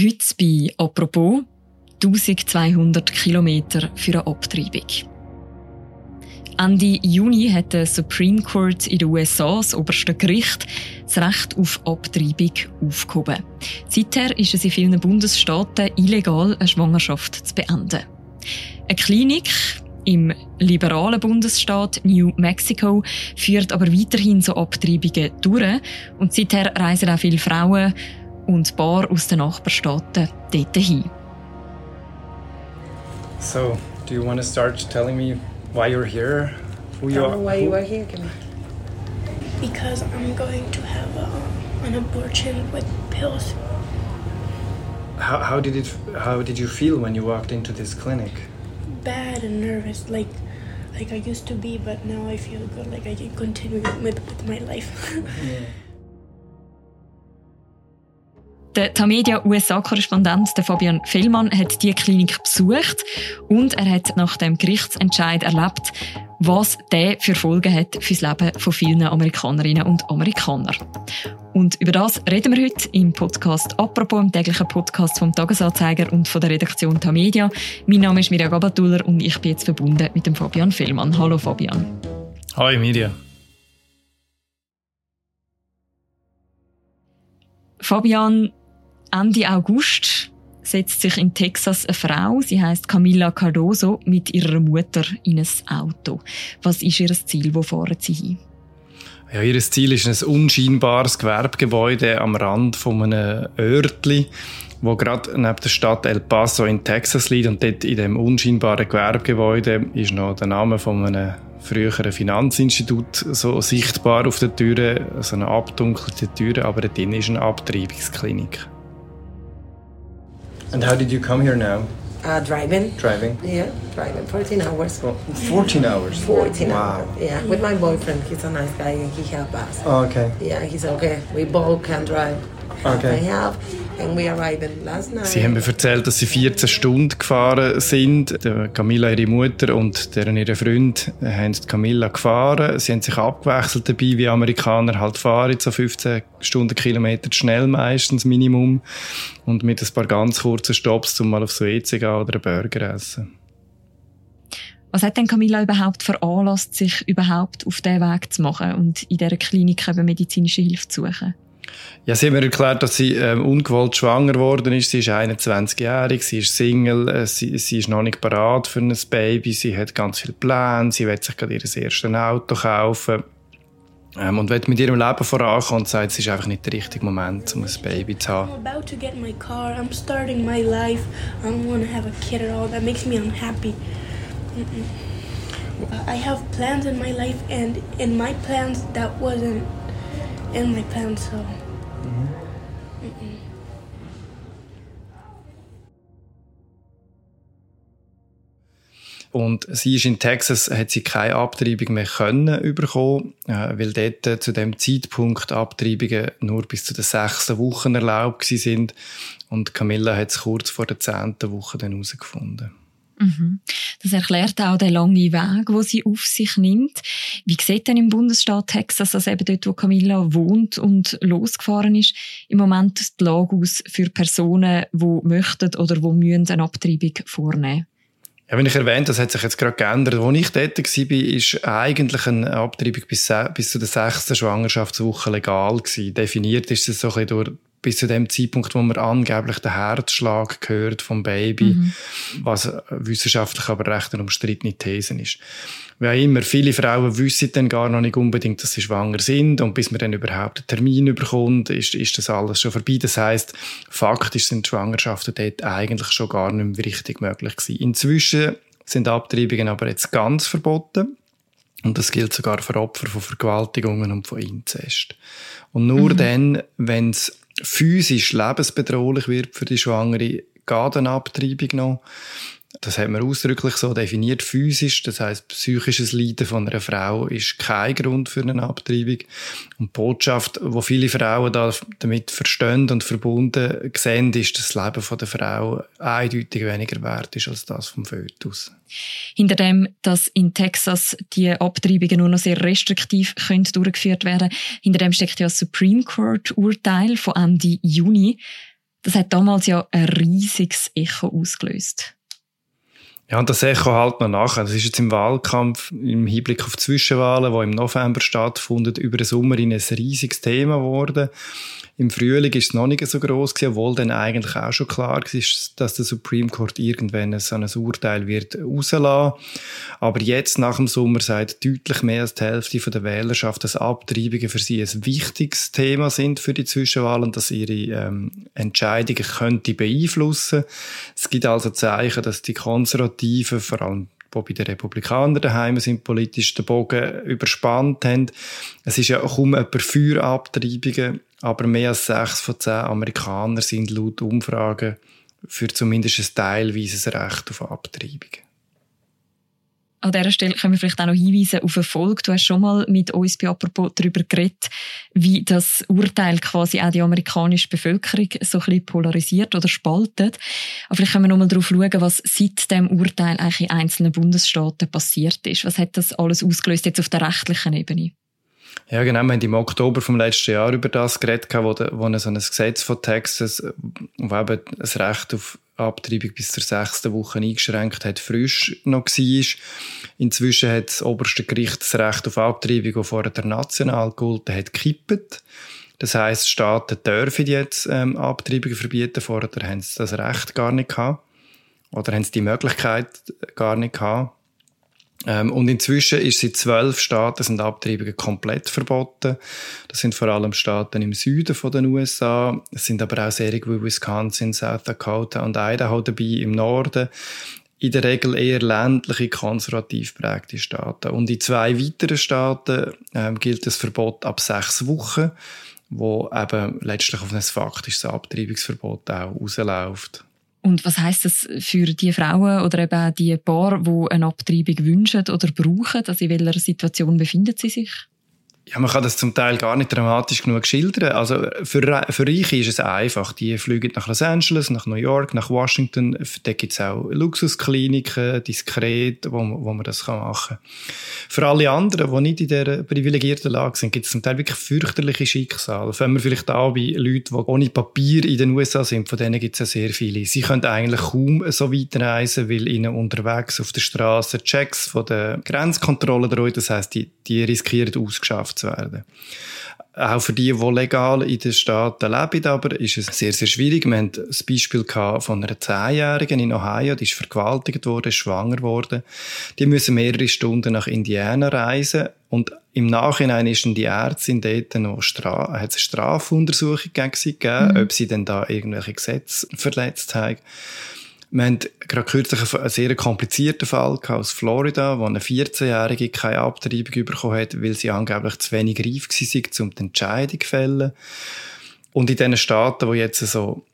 Heute bei «Apropos» 1200 Kilometer für eine Abtreibung. Ende Juni hat der Supreme Court in den USA, das oberste Gericht, das Recht auf Abtreibung aufgehoben. Seither ist es in vielen Bundesstaaten illegal, eine Schwangerschaft zu beenden. Eine Klinik im liberalen Bundesstaat New Mexico führt aber weiterhin so Abtreibungen durch und seither reisen auch viele Frauen und Paar aus den Nachbarstaaten dort hin. So, do you want to start telling me why you're here? Who you are? Why you are here, Camille? Because I'm going to have a, an abortion with pills. How, how did it? How did you feel when you walked into this clinic? Bad and nervous, like like I used to be, but now I feel good. Like I can continue with, with my life. yeah. Der Tamedia USA-Korrespondent Fabian Fellmann hat die Klinik besucht und er hat nach dem Gerichtsentscheid erlebt, was der für Folgen hat fürs Leben von vielen Amerikanerinnen und Amerikanern. Und über das reden wir heute im Podcast «Apropos», im täglichen Podcast vom Tagesanzeiger und von der Redaktion Tamedia. Mein Name ist Mirja Gabatuller und ich bin jetzt verbunden mit dem Fabian Fellmann. Hallo Fabian. Hi Mirja. Fabian, Ende August setzt sich in Texas eine Frau, sie heißt Camilla Cardoso, mit ihrer Mutter in ein Auto. Was ist ihr Ziel? Wo fahren sie hin? Ja, ihr Ziel ist ein unscheinbares Gewerbegebäude am Rand von einem Örtli, wo gerade neben der Stadt El Paso in Texas liegt. Und dort in dem unscheinbaren Gewerbegebäude ist noch der Name von einem früheren Finanzinstitut so sichtbar auf der Türe, so eine abdunkelte Türe, aber drin ist eine Abtreibungsklinik. And how did you come here now? Uh, driving. Driving? Yeah, driving. 14 hours. Well, 14 hours? 14 wow. hours. Yeah, with my boyfriend. He's a nice guy and he helped us. Oh, okay. Yeah, he's okay. We both can drive. Okay. Half Sie haben mir erzählt, dass sie 14 Stunden gefahren sind. Camilla, ihre Mutter und deren ihre Freund haben Camilla gefahren. Sie haben sich abgewechselt dabei, wie Amerikaner halt fahren, so 15 Stundenkilometer schnell meistens Minimum. Und mit ein paar ganz kurzen Stops, um mal auf so EC gehen oder einen Burger essen. Was hat denn Camilla überhaupt veranlasst, sich überhaupt auf diesen Weg zu machen und in dieser Klinik eben medizinische Hilfe zu suchen? Ja, sie hat mir erklärt, dass sie ähm, ungewollt schwanger geworden ist. Sie ist 21-jährig, sie ist Single, äh, sie, sie ist noch nicht bereit für ein Baby, sie hat ganz viele Pläne, sie will sich gerade ihr erstes Auto kaufen. Ähm, und will mit ihrem Leben vorankommen und sagt, es ist einfach nicht der richtige Moment, um ein Baby zu haben. I'm about to get my car, I'm starting my life, I don't want to have a kid at all, that makes me unhappy. Mm -mm. I have plans in my life and in my plans that wasn't in my so... Und sie ist in Texas, hat sie keine Abtreibung mehr können bekommen, äh, weil dort äh, zu dem Zeitpunkt Abtreibungen nur bis zu den sechsten Wochen erlaubt sind. Und Camilla hat es kurz vor der zehnten Woche dann herausgefunden. Mhm. Das erklärt auch den langen Weg, wo sie auf sich nimmt. Wie sieht denn im Bundesstaat Texas, also eben dort, wo Camilla wohnt und losgefahren ist, im Moment die Lage aus für Personen, die möchten oder die eine Abtreibung vornehmen ja, wenn ich erwähnt, das hat sich jetzt gerade geändert. Als ich dort war, ist eigentlich eine Abtreibung bis, bis zu der sechsten Schwangerschaftswoche legal gewesen. Definiert ist es so ein bisschen durch bis zu dem Zeitpunkt, wo man angeblich den Herzschlag gehört vom Baby, mhm. was wissenschaftlich aber recht eine umstrittene These ist. Wie auch immer, viele Frauen wissen dann gar noch nicht unbedingt, dass sie schwanger sind und bis man dann überhaupt einen Termin bekommt, ist, ist das alles schon vorbei. Das heißt, faktisch sind Schwangerschaften dort eigentlich schon gar nicht mehr richtig möglich gewesen. Inzwischen sind Abtreibungen aber jetzt ganz verboten. Und das gilt sogar für Opfer von Vergewaltigungen und von Inzest. Und nur mhm. dann, wenn es physisch lebensbedrohlich wird für die Schwangere, geht eine Abtreibung noch. Das hat man ausdrücklich so definiert, physisch. Das heißt, psychisches Leiden von einer Frau ist kein Grund für eine Abtreibung. Und die Botschaft, wo viele Frauen da damit verstehen und verbunden sehen, ist, dass das Leben der Frau eindeutig weniger wert ist als das vom Fötus. Hinter dem, dass in Texas die Abtreibungen nur noch sehr restriktiv können durchgeführt werden, hinter dem steckt ja das Supreme Court Urteil von Ende Juni. Das hat damals ja ein riesiges Echo ausgelöst. Ja, und das Echo halt noch nachher. Das ist jetzt im Wahlkampf, im Hinblick auf die Zwischenwahlen, die im November stattfinden, über den Sommer in ein riesiges Thema geworden. Im Frühling ist es noch nicht so groß obwohl dann eigentlich auch schon klar war, dass der Supreme Court irgendwann so ein Urteil wird. Aber jetzt nach dem Sommer sagt deutlich mehr als die Hälfte der Wählerschaft, dass Abtreibungen für sie ein wichtiges Thema sind für die Zwischenwahlen, dass ihre ähm, Entscheidungen könnte beeinflussen. Es gibt also Zeichen, dass die Konservativen, vor allem die bei den Republikanern daheim sind, politisch den Bogen überspannt haben. Es ist ja kaum jemand für Abtreibungen, aber mehr als sechs von zehn Amerikanern sind laut Umfragen für zumindest ein teilweises Recht auf Abtreibungen. An dieser Stelle können wir vielleicht auch noch hinweisen auf Erfolg. Du hast schon mal mit uns bei Apropos darüber geredet, wie das Urteil quasi auch die amerikanische Bevölkerung so ein bisschen polarisiert oder spaltet. Aber vielleicht können wir noch mal darauf schauen, was seit dem Urteil eigentlich in einzelnen Bundesstaaten passiert ist. Was hat das alles ausgelöst jetzt auf der rechtlichen Ebene? Ja, genau. Wir haben im Oktober vom letzten Jahr über das geredet, wo, wo so ein Gesetz von Texas, wo eben das Recht auf Abtreibung bis zur sechsten Woche eingeschränkt hat, frisch noch war. Inzwischen hat das oberste Gericht das Recht auf Abtreibung, das vorher der national gegolten hat, gekippt. Das heisst, Staaten dürfen jetzt ähm, Abtreibungen verbieten. Vorher haben sie das Recht gar nicht gehabt. Oder haben sie die Möglichkeit gar nicht gehabt. Ähm, und inzwischen ist in zwölf Staaten sind Abtreibungen komplett verboten. Das sind vor allem Staaten im Süden von den USA. Es sind aber auch Serien wie Wisconsin, South Dakota und Idaho dabei im Norden. In der Regel eher ländliche, konservativ prägte Staaten. Und in zwei weiteren Staaten ähm, gilt das Verbot ab sechs Wochen, wo eben letztlich auf ein faktisches Abtreibungsverbot auch rausläuft. Und was heißt das für die Frauen oder eben die Paar, die eine Abtreibung wünschen oder brauchen? Also in welcher Situation befinden sie sich? Ja, man kann das zum Teil gar nicht dramatisch genug schildern. Also für, für Reiche ist es einfach. Die fliegen nach Los Angeles, nach New York, nach Washington. Da gibt es auch Luxuskliniken, diskret, wo, wo man das machen kann. Für alle anderen, die nicht in dieser privilegierten Lage sind, gibt es zum Teil wirklich fürchterliche Schicksale. Fangen wir vielleicht an bei Leuten, die ohne Papier in den USA sind. Von denen gibt es ja sehr viele. Sie können eigentlich kaum so weit reisen, weil ihnen unterwegs auf der Straße Checks von der Grenzkontrolle drohen. Das heisst, die, die riskieren ausgeschafft zu werden. Auch für die, die legal in den Staaten leben, aber ist es sehr, sehr schwierig. Wir haben das Beispiel von einer Zehnjährigen in Ohio, die ist vergewaltigt worden, schwanger geworden. Die müssen mehrere Stunden nach Indiana reisen und im Nachhinein ist die Ärztin dort noch Stra hat eine Strafuntersuchung gegen sie gegeben, mhm. ob sie denn da irgendwelche Gesetze verletzt haben. Wir haben gerade kürzlich einen sehr komplizierten Fall aus Florida, wo eine 14-Jährige keine Abtreibung bekommen hat, weil sie angeblich zu wenig reif war, um die Entscheidung zu fällen. Und in den Staaten, die jetzt so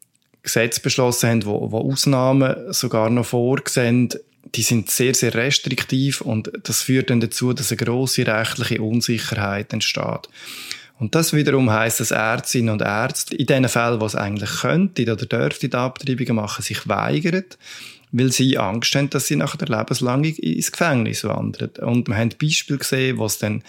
Gesetze beschlossen haben, wo, wo Ausnahmen sogar noch vorgesehen, die sind sehr, sehr restriktiv und das führt dann dazu, dass eine grosse rechtliche Unsicherheit entsteht. Und das wiederum heisst, dass Ärztinnen und Ärzte in den Fällen, wo es eigentlich könnten oder dürften die Abtreibungen machen, sich weigern, weil sie Angst haben, dass sie nachher lebenslang ins Gefängnis wandern. Und wir haben Beispiele gesehen, wo es dann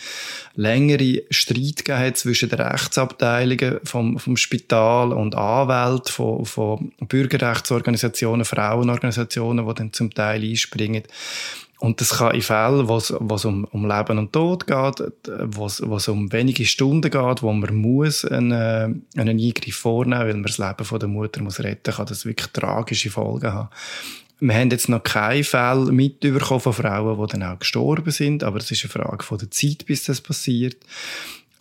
längere Streit gegeben zwischen den Rechtsabteilungen vom, vom Spital und Anwälten von, von Bürgerrechtsorganisationen, Frauenorganisationen, die dann zum Teil einspringen. Und das kann in Fällen, wo es, um, um Leben und Tod geht, wo es, um wenige Stunden geht, wo man muss einen, äh, einen Eingriff vornehmen, weil man das Leben von der Mutter muss retten, kann das wirklich tragische Folgen haben. Wir haben jetzt noch keine Fälle mitbekommen von Frauen, die dann auch gestorben sind, aber es ist eine Frage von der Zeit, bis das passiert.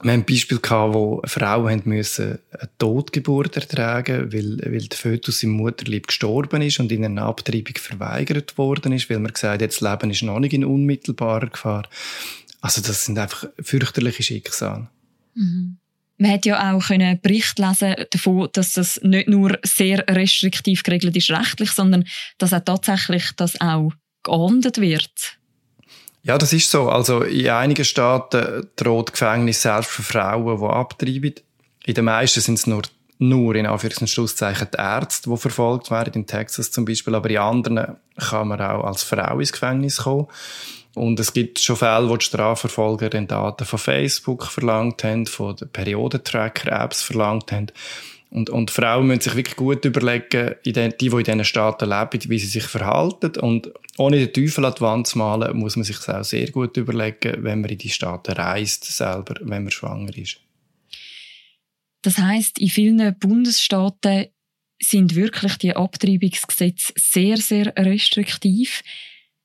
Wir haben ein Beispiel gehabt, wo Frauen müssen eine Totgeburt ertragen, weil, weil der Fötus im Mutterleib gestorben ist und ihnen eine Abtreibung verweigert worden ist, weil man gesagt hat, das Leben ist noch nicht in unmittelbarer Gefahr. Also das sind einfach fürchterliche Schicksale. Mhm. Man hat ja auch einen Bericht lesen davon, dass das nicht nur sehr restriktiv geregelt ist rechtlich, sondern dass auch tatsächlich das auch geahndet wird. Ja, das ist so. Also in einigen Staaten droht Gefängnis selbst für Frauen, die abtreiben. In den meisten sind es nur, nur in Anführungs- und Schlusszeichen die Ärzte, die verfolgt werden, in Texas zum Beispiel. Aber in anderen kann man auch als Frau ins Gefängnis kommen. Und es gibt schon Fälle, wo die Strafverfolger den Daten von Facebook verlangt haben, von den Periodentracker-Apps verlangt haben. Und, und Frauen müssen sich wirklich gut überlegen, die, die in diesen Staaten leben, wie sie sich verhalten. Und ohne den Teufel an die Wand zu malen, muss man sich das auch sehr gut überlegen, wenn man in die Staaten reist, selber, wenn man schwanger ist. Das heißt, in vielen Bundesstaaten sind wirklich die Abtreibungsgesetze sehr, sehr restriktiv.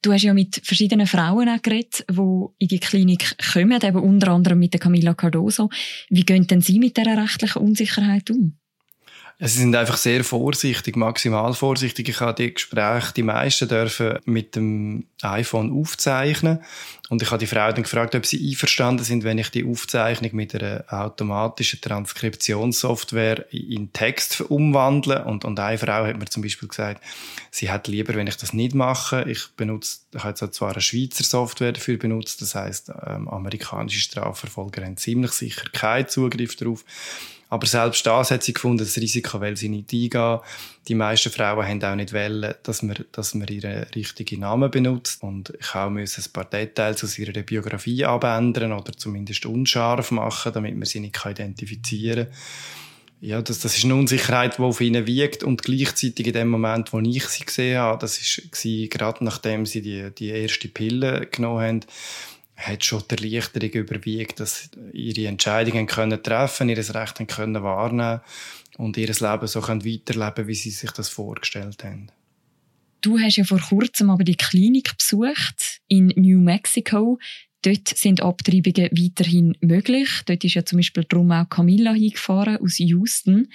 Du hast ja mit verschiedenen Frauen auch geredet, die in die Klinik kommen, eben unter anderem mit der Camilla Cardoso. Wie gehen denn Sie mit dieser rechtlichen Unsicherheit um? Sie sind einfach sehr vorsichtig, maximal vorsichtig. Ich habe die Gespräche, die meisten dürfen mit dem iPhone aufzeichnen. Und ich habe die Frau dann gefragt, ob sie einverstanden sind, wenn ich die Aufzeichnung mit einer automatischen Transkriptionssoftware in Text umwandle. Und, und eine Frau hat mir zum Beispiel gesagt, sie hat lieber, wenn ich das nicht mache. Ich benutze, ich habe jetzt zwar eine Schweizer Software dafür benutzt, das heißt, ähm, amerikanische Strafverfolger haben ziemlich sicher keinen Zugriff darauf. Aber selbst das hat sie gefunden, das Risiko will sie nicht eingehen. Die meisten Frauen haben auch nicht wollen, dass man, dass man ihren richtigen Namen benutzt. Und ich auch müssen ein paar Details aus ihrer Biografie abändern oder zumindest unscharf machen, damit man sie nicht identifizieren kann. Ja, das, das ist eine Unsicherheit, die auf ihnen wiegt. Und gleichzeitig in dem Moment, wo ich sie gesehen habe, das war gerade nachdem sie die, die erste Pille genommen haben, hat schon die Erleichterung überwiegt, dass ihre Entscheidungen können treffen, ihr Recht können wahrnehmen und ihr Leben so können weiterleben, wie sie sich das vorgestellt haben. Du hast ja vor kurzem aber die Klinik besucht in New Mexico. Dort sind Abtreibungen weiterhin möglich. Dort ist ja zum Beispiel drum auch Camilla hingefahren aus Houston.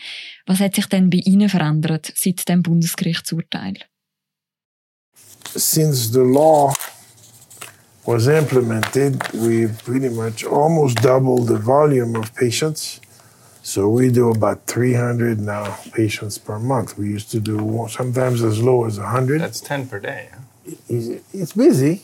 Was hat sich denn bei Ihnen verändert seit dem Bundesgerichtsurteil? Since the law was implemented, we pretty much almost doubled the volume of patients. So we do about 300 now patients per month. We used to do sometimes as low as 100. That's 10 per day. Huh? It's busy.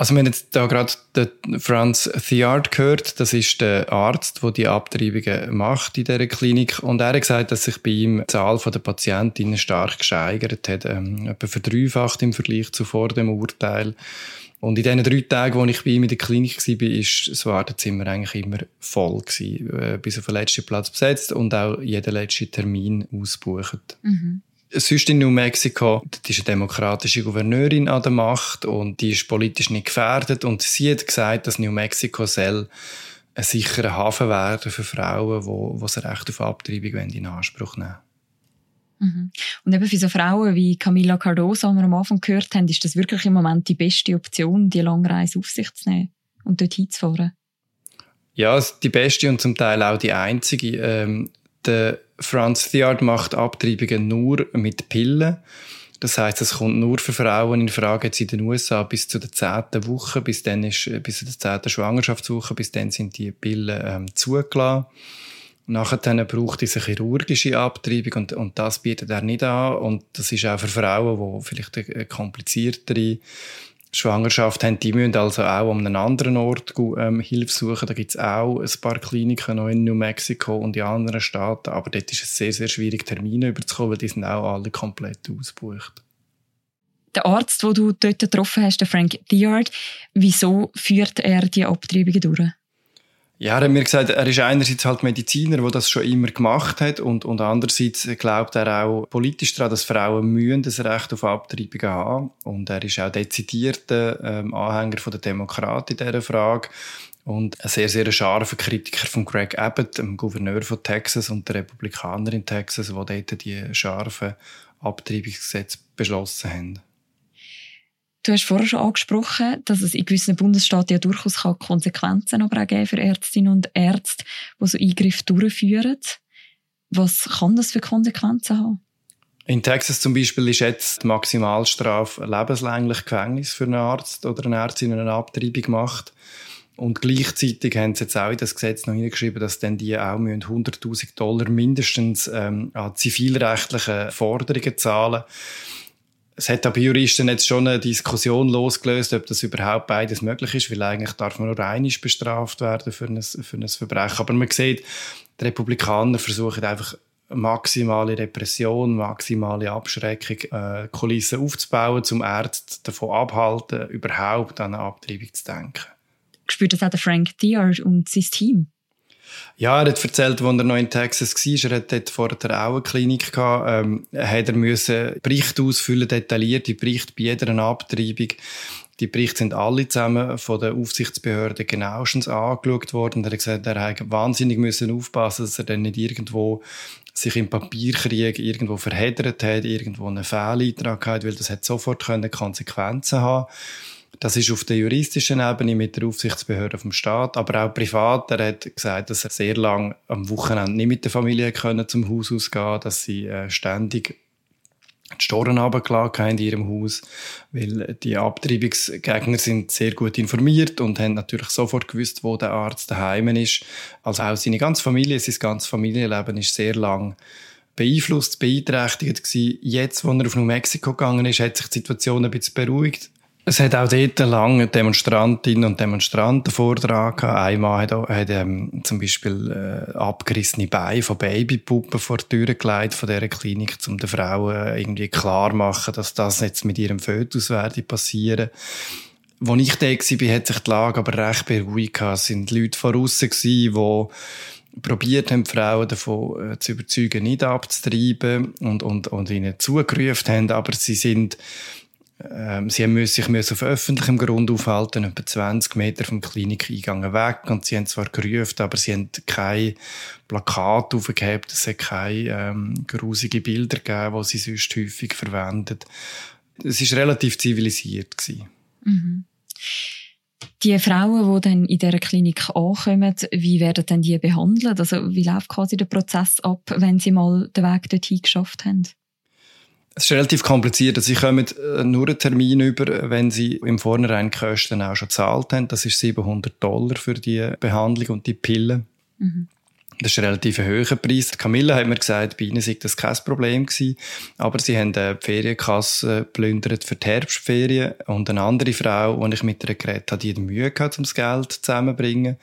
Also wir haben jetzt da gerade den Franz Thiard gehört, das ist der Arzt, der die Abtreibungen macht in dieser Klinik und er hat gesagt, dass sich bei ihm die Zahl der Patientinnen stark gesteigert hat, ähm, etwa verdreifacht im Vergleich zu vor dem Urteil. Und in diesen drei Tagen, wo ich bei ihm in der Klinik war, ist das Wartezimmer eigentlich immer voll gewesen. Äh, bis auf den letzten Platz besetzt und auch jeden letzten Termin ausbucht. Mhm. Sonst in New Mexico, das ist eine demokratische Gouverneurin an der Macht und die ist politisch nicht gefährdet und sie hat gesagt, dass New Mexico soll ein sicherer Hafen werden für Frauen, die, die das Recht auf Abtreibung in Anspruch nehmen wollen. Mhm. Und eben für so Frauen wie Camilla Cardoso, die wir am Anfang gehört haben, ist das wirklich im Moment die beste Option, die Langreise auf sich zu nehmen und dort hinzufahren? Ja, die beste und zum Teil auch die einzige. Ähm, der Franz Thiard macht Abtreibungen nur mit Pillen. Das heißt, es kommt nur für Frauen in Frage jetzt in den USA bis zu der zehnten Woche, bis dann ist, äh, bis zu der zehnten Schwangerschaftswoche, bis dann sind die Pillen ähm, zugelassen. Nachher braucht es eine chirurgische Abtreibung und, und das bietet er nicht an. Und das ist auch für Frauen, die vielleicht eine kompliziertere Schwangerschaft haben, die müssen also auch an einem anderen Ort ähm, Hilfe suchen. Da gibt es auch ein paar Kliniken noch in New Mexico und in anderen Staaten. Aber dort ist es sehr, sehr schwierig, Termine überzukommen, weil die sind auch alle komplett ausgebucht. Der Arzt, den du dort getroffen hast, der Frank Diard, wieso führt er die Abtreibungen durch? Ja, er hat mir gesagt, er ist einerseits halt Mediziner, der das schon immer gemacht hat und, und andererseits glaubt er auch politisch daran, dass Frauen mühen das Recht auf Abtreibungen haben. Und er ist auch dezidierter ähm, Anhänger der Demokraten in dieser Frage und ein sehr, sehr scharfer Kritiker von Greg Abbott, dem Gouverneur von Texas und der Republikaner in Texas, die dort die scharfen Abtreibungsgesetze beschlossen haben. Du hast vorher schon angesprochen, dass es in gewissen Bundesstaaten ja durchaus Konsequenzen aber auch geben für Ärztinnen und Ärzte, die so Eingriffe durchführen. Was kann das für Konsequenzen haben? In Texas zum Beispiel ist jetzt die Maximalstrafe lebenslänglich Gefängnis für einen Arzt oder eine Ärztin, eine Abtreibung macht. Und gleichzeitig haben sie jetzt auch in das Gesetz noch hineingeschrieben, dass dann die auch 100.000 Dollar mindestens ähm, an zivilrechtlichen Forderungen zahlen müssen es hat aber Juristen jetzt schon eine Diskussion losgelöst, ob das überhaupt beides möglich ist, weil eigentlich darf man nur einig bestraft werden für ein, für ein Verbrechen. Aber man sieht, die Republikaner versuchen einfach maximale Repression, maximale Abschreckung, äh, Kulissen aufzubauen, zum Ärzte davon abhalten, überhaupt an eine Abtreibung zu denken. Spürt das auch der Frank Diard und sein Team? Ja, er hat erzählt, als er noch in Texas war, er hat dort vorher auch eine Klinik gehabt, ähm, hat er müssen Berichte ausfüllen, detaillierte Berichte bei jeder Abtreibung. Die Berichte sind alle zusammen von der Aufsichtsbehörde genauestens angeschaut worden. Er hat gesagt, er hat wahnsinnig müssen aufpassen, dass er dann nicht irgendwo sich im Papierkrieg irgendwo verheddert hat, irgendwo einen Fehleintrag hat, weil das hat sofort Konsequenzen haben das ist auf der juristischen Ebene mit der Aufsichtsbehörde vom Staat, aber auch privat. Er hat gesagt, dass er sehr lange am Wochenende nicht mit der Familie können zum Haus ausgehen, dass sie äh, ständig die Storen in ihrem Haus, weil die Abtreibungsgegner sind sehr gut informiert und haben natürlich sofort gewusst, wo der Arzt daheim ist. Also auch seine ganze Familie, sein ganzes Familienleben ist sehr lang beeinflusst, beeinträchtigt gewesen. Jetzt, wo er auf New Mexico gegangen ist, hat sich die Situation ein bisschen beruhigt. Es hat auch dort lange Demonstrantinnen und Demonstranten Vortrag gehabt. Einmal hat, hat ähm, zum Beispiel äh, abgerissene Beine von Babypuppen vor die Tür gelegt von dieser Klinik, um den Frauen irgendwie klar machen, dass das jetzt mit ihrem Fötus werde passieren. Als ich da war, hat sich die Lage aber recht beruhigt. Es sind Leute von aussen die probiert haben, die Frauen davon äh, zu überzeugen, nicht abzutreiben und, und, und ihnen zugerufen haben, aber sie sind sie müssen sich auf öffentlichem Grund aufhalten, etwa 20 Meter vom Klinikeingang weg. Und sie haben zwar gerufen, aber sie haben kein Plakat aufgehabt, es hat keine ähm, grusige Bilder gegeben, die sie sonst häufig verwenden. Es war relativ zivilisiert. Mhm. Die Frauen, die dann in dieser Klinik ankommen, wie werden denn die behandelt? Also wie läuft quasi der Prozess ab, wenn sie mal den Weg dorthin geschafft haben? Es ist relativ kompliziert. Sie kommen äh, nur einen Termin über, wenn sie im Vornherein die Kosten auch schon gezahlt haben. Das ist 700 Dollar für die Behandlung und die Pillen. Mhm. Das ist ein relativ hoher Preis. Camilla hat mir gesagt, bei ihnen sei das kein Problem gewesen. Aber sie haben die Ferienkasse plündert für die Herbstferien. Und eine andere Frau, die ich mit ihr geredet habe, die hat Mühe gehabt, um das Geld zusammenzubringen.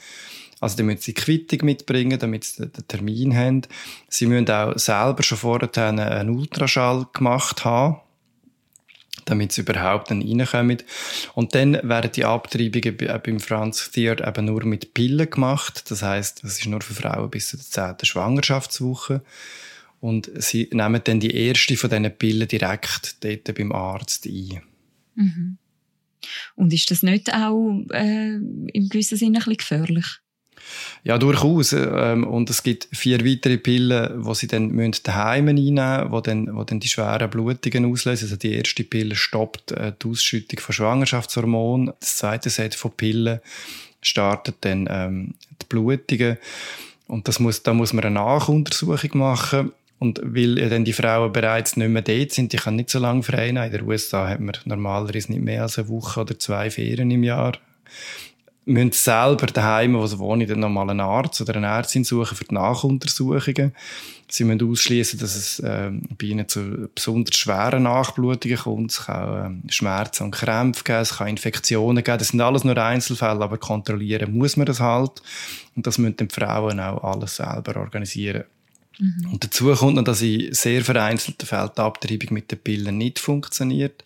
Also, die müssen sie Quittung mitbringen, damit sie den Termin haben. Sie müssen auch selber schon vorher einen Ultraschall gemacht haben, damit sie überhaupt dann reinkommen. Und dann werden die Abtreibungen beim Franz Thier eben nur mit Pillen gemacht. Das heißt, das ist nur für Frauen bis zur 10. Schwangerschaftswoche. Und sie nehmen dann die erste von diesen Pillen direkt dort beim Arzt ein. Mhm. Und ist das nicht auch äh, im gewissen Sinne ein bisschen gefährlich? Ja, durchaus. Ähm, und es gibt vier weitere Pillen, die sie dann daheim einnehmen müssen, die dann, die dann die schweren Blutungen auslösen. Also die erste Pille stoppt äh, die Ausschüttung von Schwangerschaftshormonen. Das zweite Set von Pillen startet dann ähm, die Blutungen. Und das muss, da muss man eine Nachuntersuchung machen. Und weil ja dann die Frauen bereits nicht mehr dort sind, die können nicht so lange frei. In den USA hat man normalerweise nicht mehr als eine Woche oder zwei Ferien im Jahr müssen selber daheim, wo sie wohnen, dann nochmal einen Arzt oder eine Ärztin suchen für die Nachuntersuchungen. Sie müssen ausschließen, dass es äh, bei ihnen zu besonders schweren Nachblutungen kommt. Es kann äh, Schmerzen und Krämpfe geben, es kann Infektionen geben. Das sind alles nur Einzelfälle, aber kontrollieren muss man das halt. Und das müssen die Frauen auch alles selber organisieren. Mhm. Und dazu kommt noch, dass in sehr vereinzelten Fällen die Abtreibung mit den Pillen nicht funktioniert,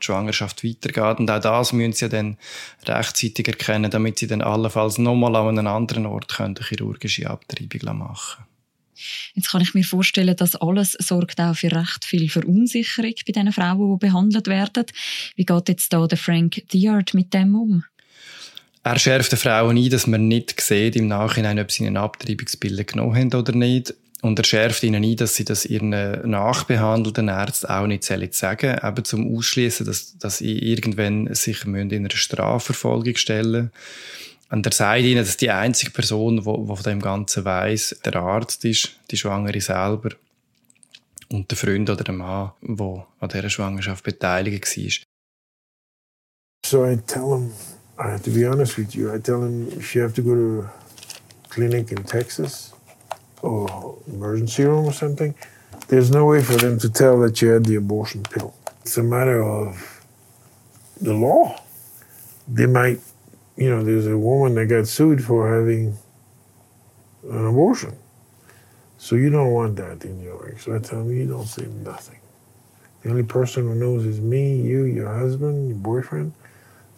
die Schwangerschaft weitergeht. Und auch das müssen sie dann rechtzeitig erkennen, damit sie dann allenfalls nochmal an einem anderen Ort eine chirurgische Abtreibung machen können. Jetzt kann ich mir vorstellen, dass alles sorgt auch für recht viel Verunsicherung bei den Frauen, die behandelt werden. Wie geht jetzt da der Frank Diard mit dem um? Er schärft den Frauen ein, dass man nicht sieht im Nachhinein, ob sie einen Abtreibungsbilder genommen haben oder nicht. Und er schärft ihnen ein, dass sie das ihren nachbehandelten Ärzten auch nicht sagen eben zum Ausschließen, dass, dass sie irgendwann sich in einer Strafverfolgung stellen Und er sagt ihnen, dass die einzige Person, die von dem Ganzen weiß, der Arzt ist, die Schwangere selber und der Freund oder der Mann, der an dieser Schwangerschaft beteiligt war. So I tell him, I have to be honest with you, I tell him you have to go to a clinic in Texas, or emergency room or something, there's no way for them to tell that you had the abortion pill. It's a matter of the law. They might, you know, there's a woman that got sued for having an abortion. So you don't want that in your So I tell them, you don't say nothing. The only person who knows is me, you, your husband, your boyfriend.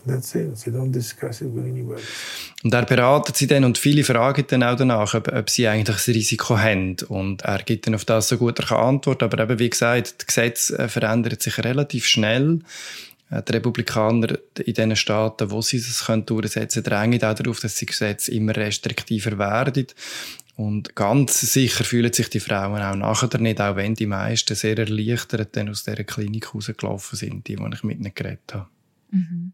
That's it. So don't discuss it with anybody. Und er beratet sie dann und viele fragen dann auch danach, ob, ob sie eigentlich das Risiko haben. Und er gibt dann auf das so gut kann Antwort. Aber eben, wie gesagt, das Gesetz äh, verändert sich relativ schnell. Äh, die Republikaner in den Staaten, wo sie es durchsetzen können, drängen auch darauf, dass die Gesetze immer restriktiver werden. Und ganz sicher fühlen sich die Frauen auch nachher nicht, auch wenn die meisten sehr erleichtert dann aus dieser Klinik rausgelaufen sind, die, die ich mit ihnen geredet habe. Mhm.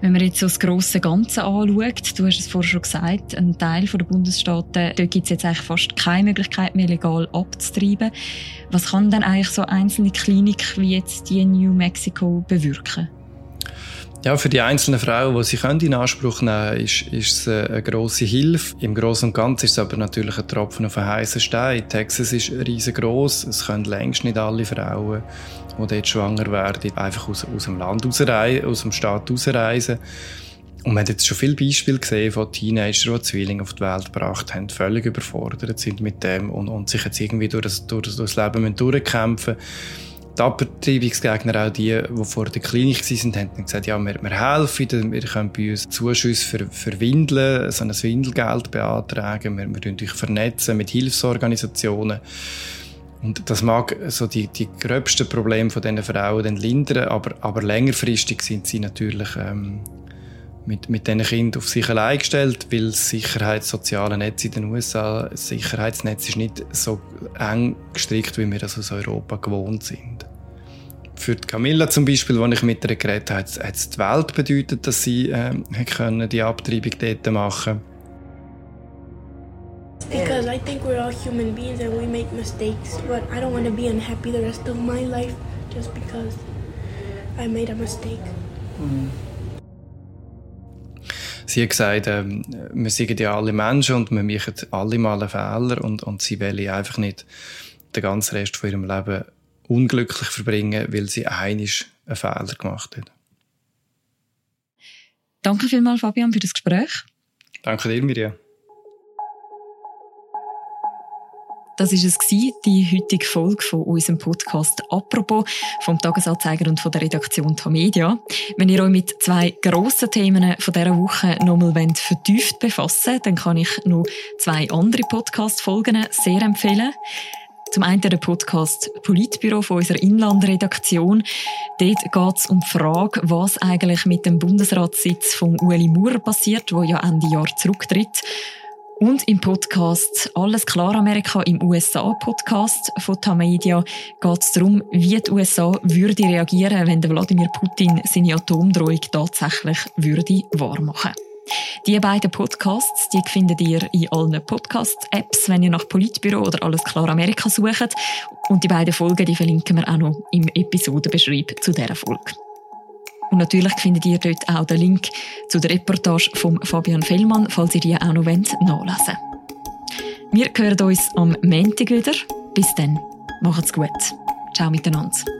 Wenn man jetzt so das grosse Ganze anschaut, du hast es vorher schon gesagt, ein Teil der Bundesstaaten, dort gibt es jetzt eigentlich fast keine Möglichkeit mehr legal abzutreiben. Was kann denn eigentlich so einzelne Klinik wie jetzt die in New Mexico bewirken? Ja, für die einzelnen Frauen, die sie in Anspruch nehmen können, ist, ist es eine grosse Hilfe. Im Großen und Ganzen ist es aber natürlich ein Tropfen auf einen heißen Stein. Texas ist riesengroß. Es können längst nicht alle Frauen, die dort schwanger werden, einfach aus, aus dem Land ausreisen, aus dem Staat ausreisen. Und man hat jetzt schon viele Beispiele gesehen von Teenagern, die Zwillinge auf die Welt gebracht haben, völlig überfordert sind mit dem und, und sich jetzt irgendwie durch das, durch das Leben durchkämpfen müssen die Abtreibungsgegner, auch die, die vor der Klinik waren, haben gesagt, ja, wir, wir helfen, wir können bei uns Zuschüsse für, für Windeln, so ein Windelgeld beantragen, wir, wir euch vernetzen mit Hilfsorganisationen. Und das mag so die, die gröbsten Probleme von diesen Frauen dann lindern, aber, aber längerfristig sind sie natürlich ähm, mit, mit diesen Kindern auf sich allein gestellt, weil das sicherheitssoziale Netz in den USA, das Sicherheitsnetz ist nicht so eng gestrickt, wie wir das aus Europa gewohnt sind. Für die Camilla zum Beispiel, als ich mit ihr geredet habe, hat es die Welt bedeutet, dass sie ähm, können die Abtreibung dort machen Because I think we're all human beings and we make mistakes, but I don't want to be unhappy the rest of my life just because I made a mistake. Mm. Sie hat gesagt, ähm, wir sind ja alle Menschen und wir machen alle mal einen Fehler und, und sie will einfach nicht den ganzen Rest von ihrem Leben unglücklich verbringen, weil sie einisch einen Fehler gemacht hat. Danke vielmals, Fabian, für das Gespräch. Danke dir, Miriam. Das ist es die heutige Folge von unserem Podcast «Apropos» vom Tagesanzeiger und von der Redaktion Tamedia. Wenn ihr euch mit zwei grossen Themen von dieser Woche nochmal vertieft befassen wollt, dann kann ich noch zwei andere Podcast-Folgen sehr empfehlen. Zum einen der Podcast Politbüro von unserer Inlandredaktion. Dort geht es um die Frage, was eigentlich mit dem Bundesratssitz von Ueli Maurer passiert, wo ja Ende Jahr zurücktritt. Und im Podcast Alles klar Amerika, im USA-Podcast von Tamedia, geht es darum, wie die USA würde reagieren, wenn Wladimir Putin seine Atomdrohung tatsächlich würde wahrmachen würde. Die beiden Podcasts, die findet ihr in allen Podcast-Apps, wenn ihr nach Politbüro oder Alles klar Amerika sucht. Und die beiden Folgen, die verlinken wir auch noch im Episodenbeschreib zu dieser Folge. Und natürlich findet ihr dort auch den Link zu der Reportage von Fabian Fellmann, falls ihr die auch noch nachlesen wollt. Wir hören uns am Montag wieder. Bis dann. Macht's gut. Ciao miteinander.